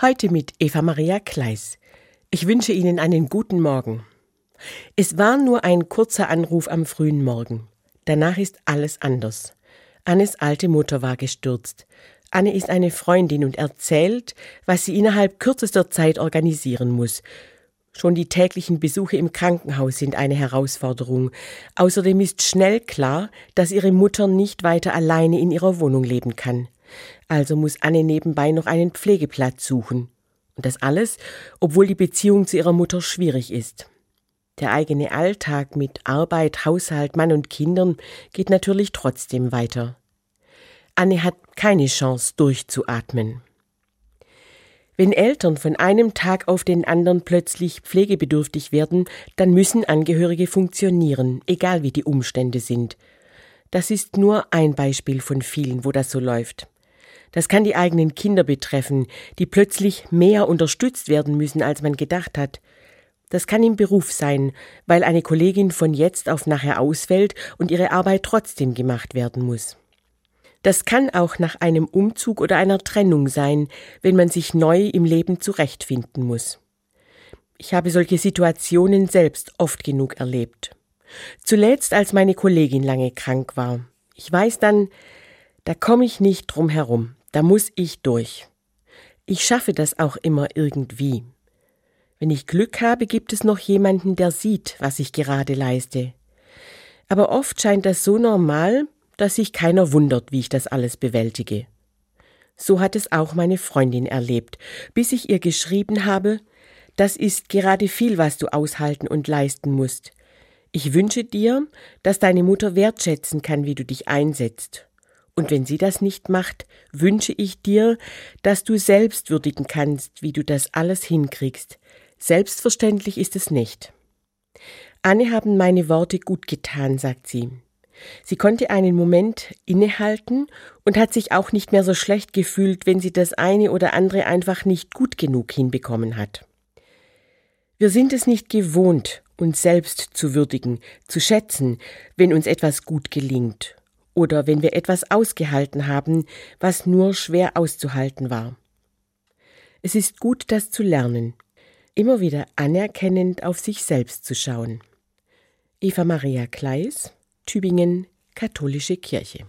Heute mit Eva Maria Kleis. Ich wünsche Ihnen einen guten Morgen. Es war nur ein kurzer Anruf am frühen Morgen. Danach ist alles anders. Annes alte Mutter war gestürzt. Anne ist eine Freundin und erzählt, was sie innerhalb kürzester Zeit organisieren muss. Schon die täglichen Besuche im Krankenhaus sind eine Herausforderung. Außerdem ist schnell klar, dass ihre Mutter nicht weiter alleine in ihrer Wohnung leben kann. Also muss Anne nebenbei noch einen Pflegeplatz suchen. Und das alles, obwohl die Beziehung zu ihrer Mutter schwierig ist. Der eigene Alltag mit Arbeit, Haushalt, Mann und Kindern geht natürlich trotzdem weiter. Anne hat keine Chance durchzuatmen. Wenn Eltern von einem Tag auf den anderen plötzlich pflegebedürftig werden, dann müssen Angehörige funktionieren, egal wie die Umstände sind. Das ist nur ein Beispiel von vielen, wo das so läuft. Das kann die eigenen Kinder betreffen, die plötzlich mehr unterstützt werden müssen, als man gedacht hat. Das kann im Beruf sein, weil eine Kollegin von jetzt auf nachher ausfällt und ihre Arbeit trotzdem gemacht werden muss. Das kann auch nach einem Umzug oder einer Trennung sein, wenn man sich neu im Leben zurechtfinden muss. Ich habe solche Situationen selbst oft genug erlebt. Zuletzt, als meine Kollegin lange krank war. Ich weiß dann, da komme ich nicht drum herum. Da muss ich durch. Ich schaffe das auch immer irgendwie. Wenn ich Glück habe, gibt es noch jemanden, der sieht, was ich gerade leiste. Aber oft scheint das so normal, dass sich keiner wundert, wie ich das alles bewältige. So hat es auch meine Freundin erlebt, bis ich ihr geschrieben habe, das ist gerade viel, was du aushalten und leisten musst. Ich wünsche dir, dass deine Mutter wertschätzen kann, wie du dich einsetzt. Und wenn sie das nicht macht, wünsche ich dir, dass du selbst würdigen kannst, wie du das alles hinkriegst. Selbstverständlich ist es nicht. Anne haben meine Worte gut getan, sagt sie. Sie konnte einen Moment innehalten und hat sich auch nicht mehr so schlecht gefühlt, wenn sie das eine oder andere einfach nicht gut genug hinbekommen hat. Wir sind es nicht gewohnt, uns selbst zu würdigen, zu schätzen, wenn uns etwas gut gelingt oder wenn wir etwas ausgehalten haben, was nur schwer auszuhalten war. Es ist gut, das zu lernen, immer wieder anerkennend auf sich selbst zu schauen. Eva Maria Kleis, Tübingen, Katholische Kirche